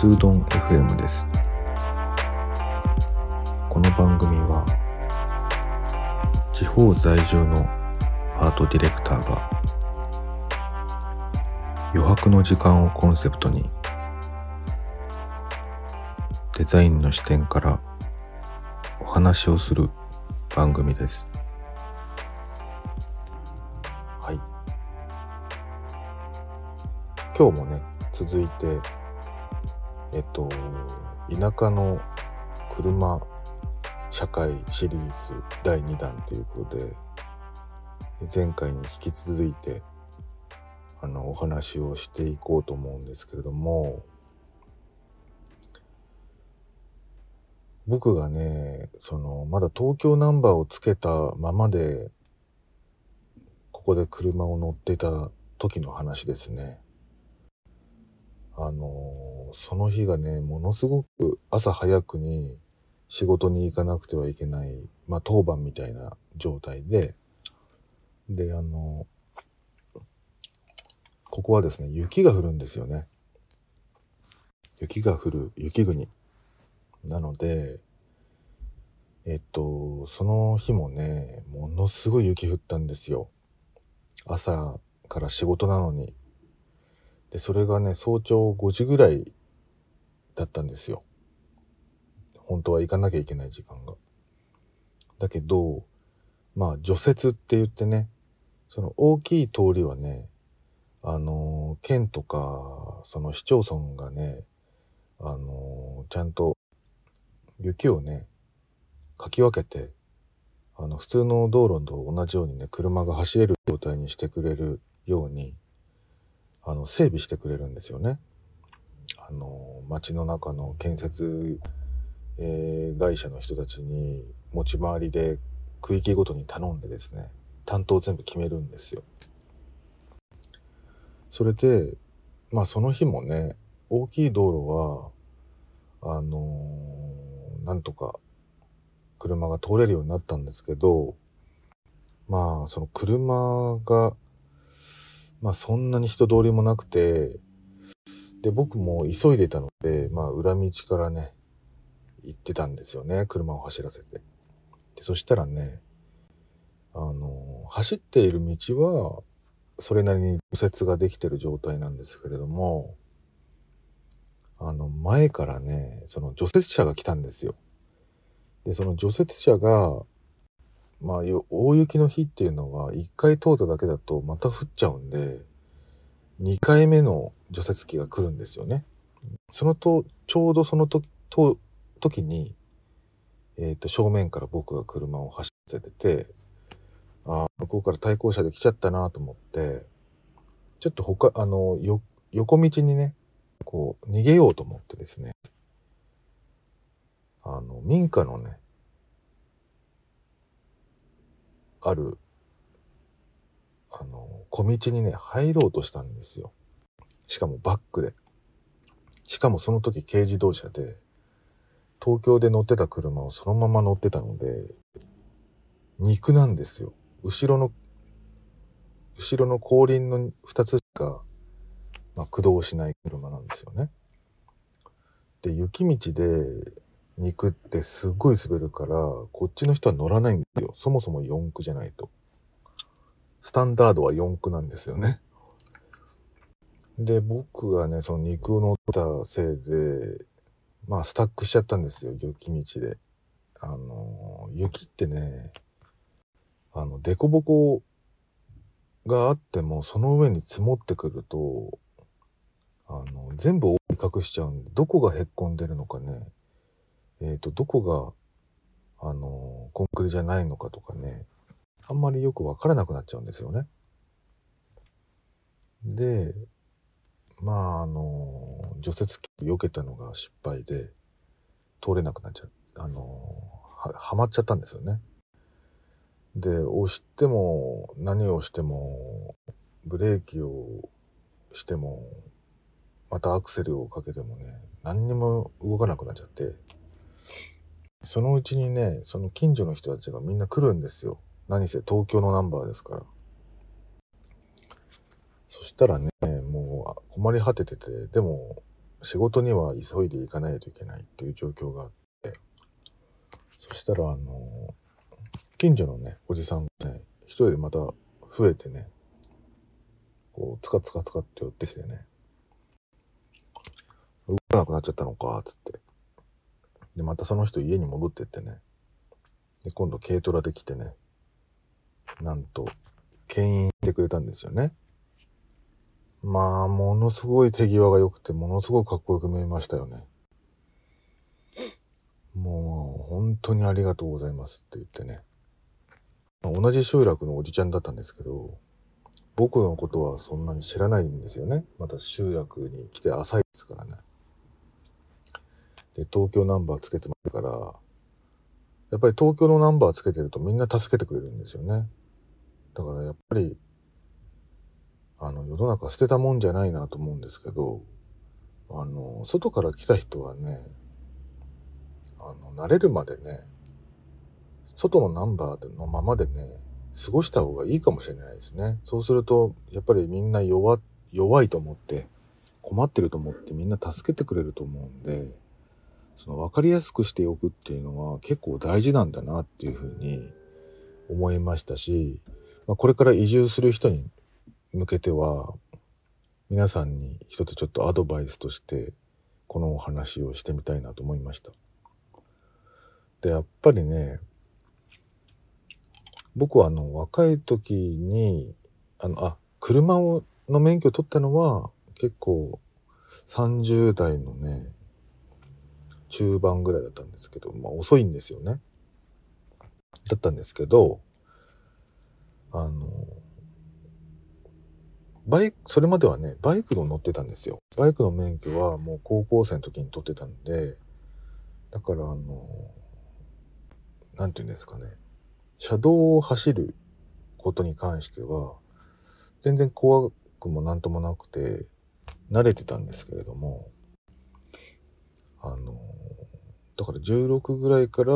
スードン FM です。この番組は地方在住のアートディレクターが余白の時間をコンセプトにデザインの視点からお話をする番組です。はい。今日もね続いてえっと田舎の車社会シリーズ第2弾ということで前回に引き続いてあのお話をしていこうと思うんですけれども僕がねそのまだ東京ナンバーをつけたままでここで車を乗ってた時の話ですね。あのその日がねものすごく朝早くに仕事に行かなくてはいけないまあ当番みたいな状態でであのここはですね雪が降るんですよね雪が降る雪国なので、えっと、その日もね、ものすごい雪降ったんですよ。朝から仕事なのに。で、それがね、早朝5時ぐらいだったんですよ。本当は行かなきゃいけない時間が。だけど、まあ、除雪って言ってね、その大きい通りはね、あの、県とか、その市町村がね、あの、ちゃんと雪をねかき分けてあの普通の道路と同じようにね車が走れる状態にしてくれるようにあの整備してくれるんですよね。あの街の中の建設、えー、会社の人たちに持ち回りで区域ごとに頼んでですね担当全部決めるんですよ。それでまあその日もね大きい道路はあのーなんとか車が通れるようになったんですけどまあその車がまあそんなに人通りもなくてで僕も急いでたのでまあ裏道からね行ってたんですよね車を走らせてでそしたらねあの走っている道はそれなりに右折ができてる状態なんですけれどもあの、前からね、その除雪車が来たんですよ。で、その除雪車が、まあ、大雪の日っていうのは、1回通っただけだとまた降っちゃうんで、2回目の除雪機が来るんですよね。そのと、ちょうどそのと、と、時に、えっ、ー、と、正面から僕が車を走らせてて、ああ向こうから対向車で来ちゃったなと思って、ちょっと他、あの、よ、横道にね、こう、逃げようと思ってですね、あの、民家のね、ある、あの、小道にね、入ろうとしたんですよ。しかもバックで。しかもその時軽自動車で、東京で乗ってた車をそのまま乗ってたので、肉なんですよ。後ろの、後ろの後輪の2つしかまあ、駆動しない車なんですよね。で、雪道で肉ってすっごい滑るから、こっちの人は乗らないんですよ。そもそも四駆じゃないと。スタンダードは四駆なんですよね。で、僕がね、その肉を乗ったせいで、まあ、スタックしちゃったんですよ、雪道で。あの、雪ってね、あの、凸凹があっても、その上に積もってくると、あの、全部覆い隠しちゃうんで、どこがへっこんでるのかね、えっ、ー、と、どこが、あの、コンクリじゃないのかとかね、あんまりよくわからなくなっちゃうんですよね。で、まあ、あの、除雪機避けたのが失敗で、通れなくなっちゃ。あの、は、はまっちゃったんですよね。で、押しても、何をしても、ブレーキをしても、またアクセルをかけてもね、何にも動かなくなっちゃって、そのうちにね、その近所の人たちがみんな来るんですよ。何せ東京のナンバーですから。そしたらね、もう困り果ててて、でも仕事には急いで行かないといけないっていう状況があって、そしたらあの、近所のね、おじさんがね、一人でまた増えてね、こう、つかつかつかって寄ってきてね、動かなくなっちゃったのか、つって。で、またその人家に戻ってってね、で、今度軽トラで来てね、なんと、牽引してくれたんですよね。まあ、ものすごい手際が良くて、ものすごくかっこよく見えましたよね。もう、本当にありがとうございますって言ってね。同じ集落のおじちゃんだったんですけど、僕のことはそんなに知らないんですよね。また集落に来て浅いですからね。で、東京ナンバーつけてますから、やっぱり東京のナンバーつけてるとみんな助けてくれるんですよね。だからやっぱり、あの、世の中捨てたもんじゃないなと思うんですけど、あの、外から来た人はね、あの、慣れるまでね、外のナンバーのままでね、過ごした方がいいかもしれないですね。そうすると、やっぱりみんな弱、弱いと思って、困ってると思ってみんな助けてくれると思うんで、その分かりやすくしておくっていうのは結構大事なんだなっていうふうに思いましたし、まあ、これから移住する人に向けては皆さんに一つちょっとアドバイスとしてこのお話をしてみたいなと思いました。で、やっぱりね、僕はあの若い時に、あの、あ、車をの免許を取ったのは結構30代のね、中盤ぐらいだったんですけど、まあ遅いんですよね。だったんですけど、あの、バイク、それまではね、バイクの乗ってたんですよ。バイクの免許はもう高校生の時に取ってたんで、だからあの、なんて言うんですかね、車道を走ることに関しては、全然怖くもなんともなくて、慣れてたんですけれども、あの、だから16ぐらいから、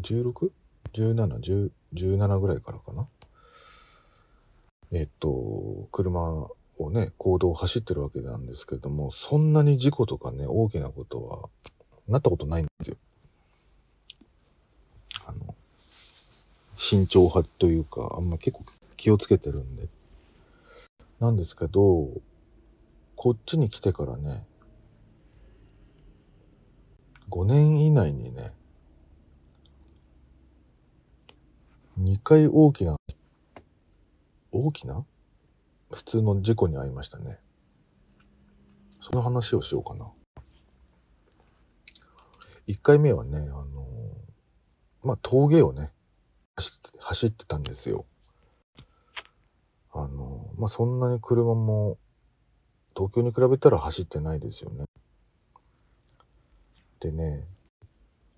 16?17、17ぐらいからかな？えっと、車をね、行動を走ってるわけなんですけども、そんなに事故とかね、大きなことは、なったことないんですよ。あの、慎重派というか、あんま結構気をつけてるんで。なんですけど、こっちに来てからね、5年以内にね、2回大きな大きな？普通の事故に遭いましたね。その話をしようかな。1回目はね、あのまあ、峠をね、走って走ってたんですよ。あのまあ、そんなに車も東京に比べたら走ってないですよね。でね、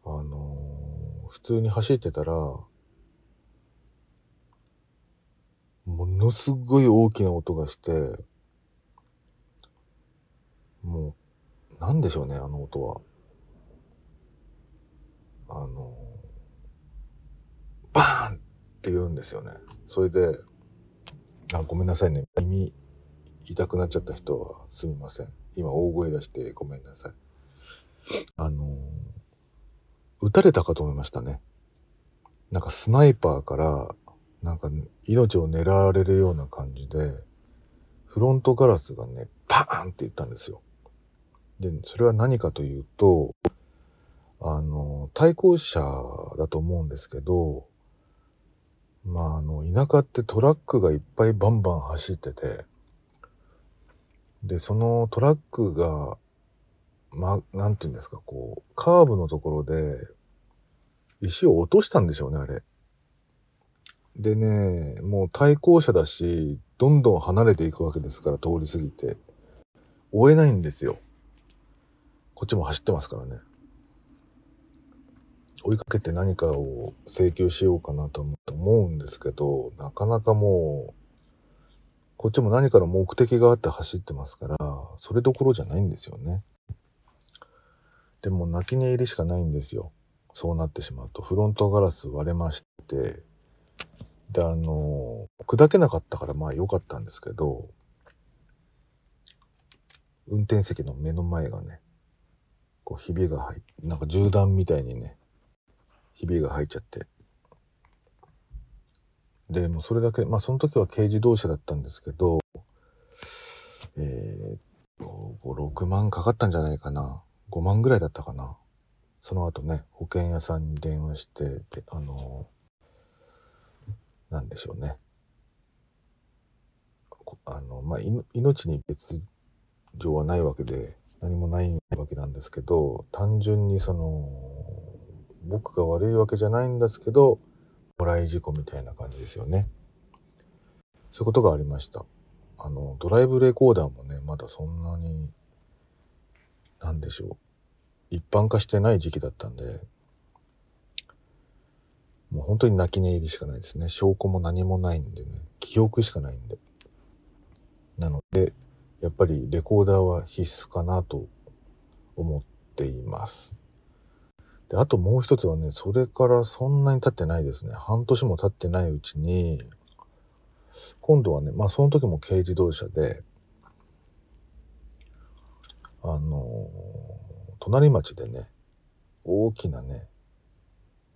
あの普通に走ってたら、ものすごい大きな音がして、もう、なんでしょうね、あの音は。あの、バーンって言うんですよね。それで、あ、ごめんなさいね。耳痛くなっちゃった人はすみません。今大声出してごめんなさい。あの、撃たれたかと思いましたね。なんかスナイパーからなんか命を狙われるような感じで、フロントガラスがね、パーンって言ったんですよ。で、それは何かというと、あの、対向車だと思うんですけど、まあ、あの、田舎ってトラックがいっぱいバンバン走ってて、で、そのトラックが、ま、なんて言うんですか、こう、カーブのところで、石を落としたんでしょうね、あれ。でね、もう対向車だし、どんどん離れていくわけですから、通り過ぎて。追えないんですよ。こっちも走ってますからね。追いかけて何かを請求しようかなと思うんですけど、なかなかもう、こっちも何かの目的があって走ってますから、それどころじゃないんですよね。でも泣き寝入りしかないんですよ。そうなってしまうと。フロントガラス割れまして、で、あの、砕けなかったからまあ良かったんですけど、運転席の目の前がねこうひびが入っなんか銃弾みたいにねひびが入っちゃって。でもうそれだけまあその時は軽自動車だったんですけどえー、っと6万かかったんじゃないかな。5万ぐらいだったかな。その後ね保険屋さんに電話してであのなんでしょうね。あのまあ命に別状はないわけで何もないわけなんですけど単純にその僕が悪いわけじゃないんですけどもらい事故みたいな感じですよね。そういうことがありました。あのドライブレコーダーもねまだそんなに何でしょう。一般化してない時期だったんでもう本当に泣き寝入りしかないですね証拠も何もないんでね記憶しかないんでなのでやっぱりレコーダーは必須かなと思っています。で、あともう一つはね、それからそんなに経ってないですね。半年も経ってないうちに、今度はね、まあその時も軽自動車で、あの隣町でね、大きなね、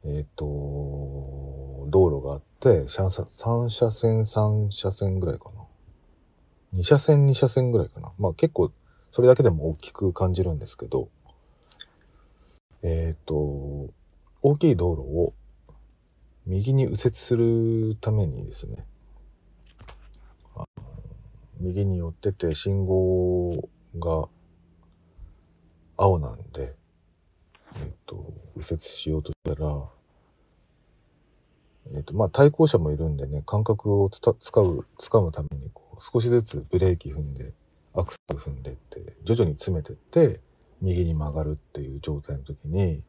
えっ、ー、と、道路があって、3車線3車線ぐらいかな。2車線2車線ぐらいかな。まあ結構それだけでも大きく感じるんですけど、えっ、ー、と、大きい道路を右に右折するためにですね、右に寄ってて信号が青なんで、えっ、ー、と、右折しようとしたら、えっ、ー、と、まあ対向車もいるんでね、感覚をつた使う、掴むためにこう少しずつブレーキ踏んでアクセル踏んでって徐々に詰めてって右に曲がるっていう状態の時に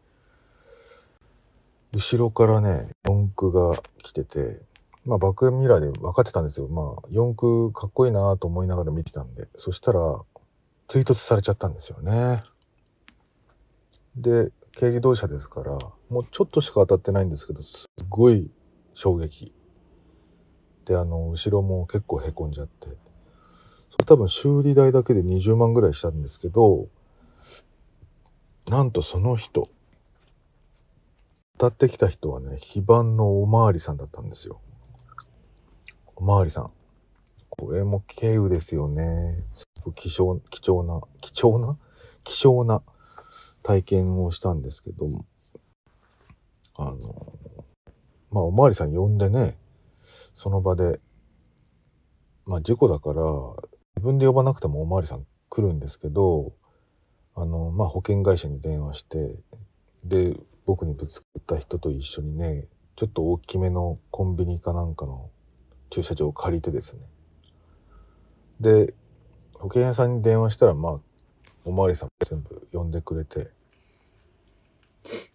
後ろからね四駆が来ててまあバックミラーで分かってたんですよ。まあ四駆かっこいいなと思いながら見てたんでそしたら追突されちゃったんですよね。で軽自動車ですからもうちょっとしか当たってないんですけどすごい衝撃で、あの、後ろも結構へこんじゃって。それ多分修理代だけで20万ぐらいしたんですけど、なんとその人、歌ってきた人はね、非番のおまわりさんだったんですよ。おまわりさん。これも軽有ですよね。すごく貴重、貴重な、貴重な貴重な体験をしたんですけど。あの、まあ、おまわりさん呼んでね、その場で、まあ事故だから、自分で呼ばなくてもおまわりさん来るんですけど、あの、まあ保険会社に電話して、で、僕にぶつかった人と一緒にね、ちょっと大きめのコンビニかなんかの駐車場を借りてですね。で、保険屋さんに電話したら、まあ、おまわりさん全部呼んでくれて、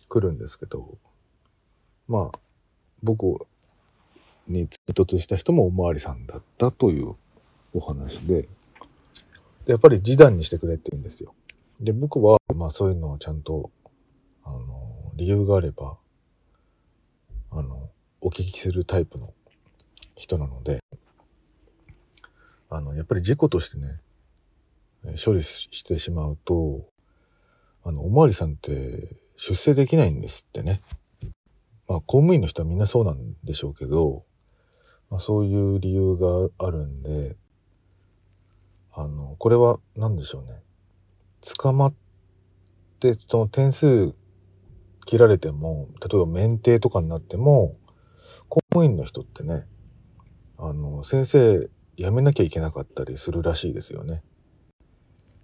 来るんですけど、まあ、僕に追突した人もおまわりさんだったというお話で、でやっぱり示談にしてくれって言うんですよ。で、僕は、まあそういうのはちゃんと、あの、理由があれば、あの、お聞きするタイプの人なので、あの、やっぱり事故としてね、処理してしまうと、あの、おまわりさんって出世できないんですってね。まあ、公務員の人はみんなそうなんでしょうけど、まあ、そういう理由があるんで、あの、これは何でしょうね。捕まって、その点数切られても、例えば免停とかになっても、公務員の人ってね、あの、先生辞めなきゃいけなかったりするらしいですよね。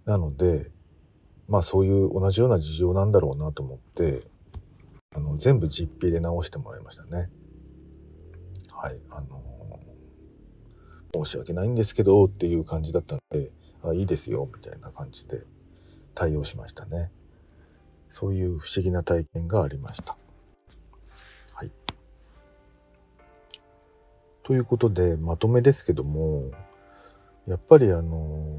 なので、まあそういう同じような事情なんだろうなと思って、あの、全部実費で直してもらいましたね。はい。あの申し訳ないんですけどっていう感じだったので、あ、いいですよ、みたいな感じで対応しましたね。そういう不思議な体験がありました。はい。ということで、まとめですけども、やっぱりあの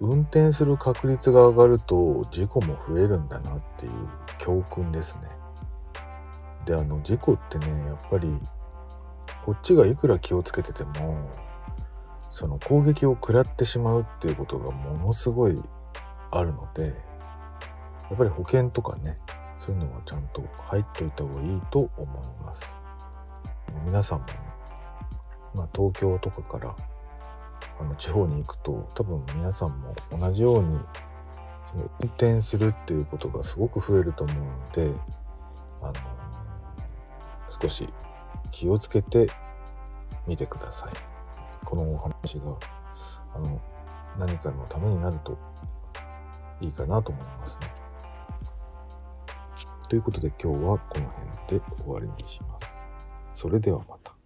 運転する確率が上がると事故も増えるんだなっていう教訓ですね。で、あの事故ってね、やっぱりこっちがいくら気をつけててもその攻撃を食らってしまうっていうことがものすごいあるのでやっぱり保険とかねそういうのはちゃんと入っといた方がいいと思います皆さんもね、まあ、東京とかからあの地方に行くと多分皆さんも同じようにその運転するっていうことがすごく増えると思うのであの少し気をつけてみてください。このお話があの何かのためになるといいかなと思いますね。ということで今日はこの辺で終わりにします。それではまた。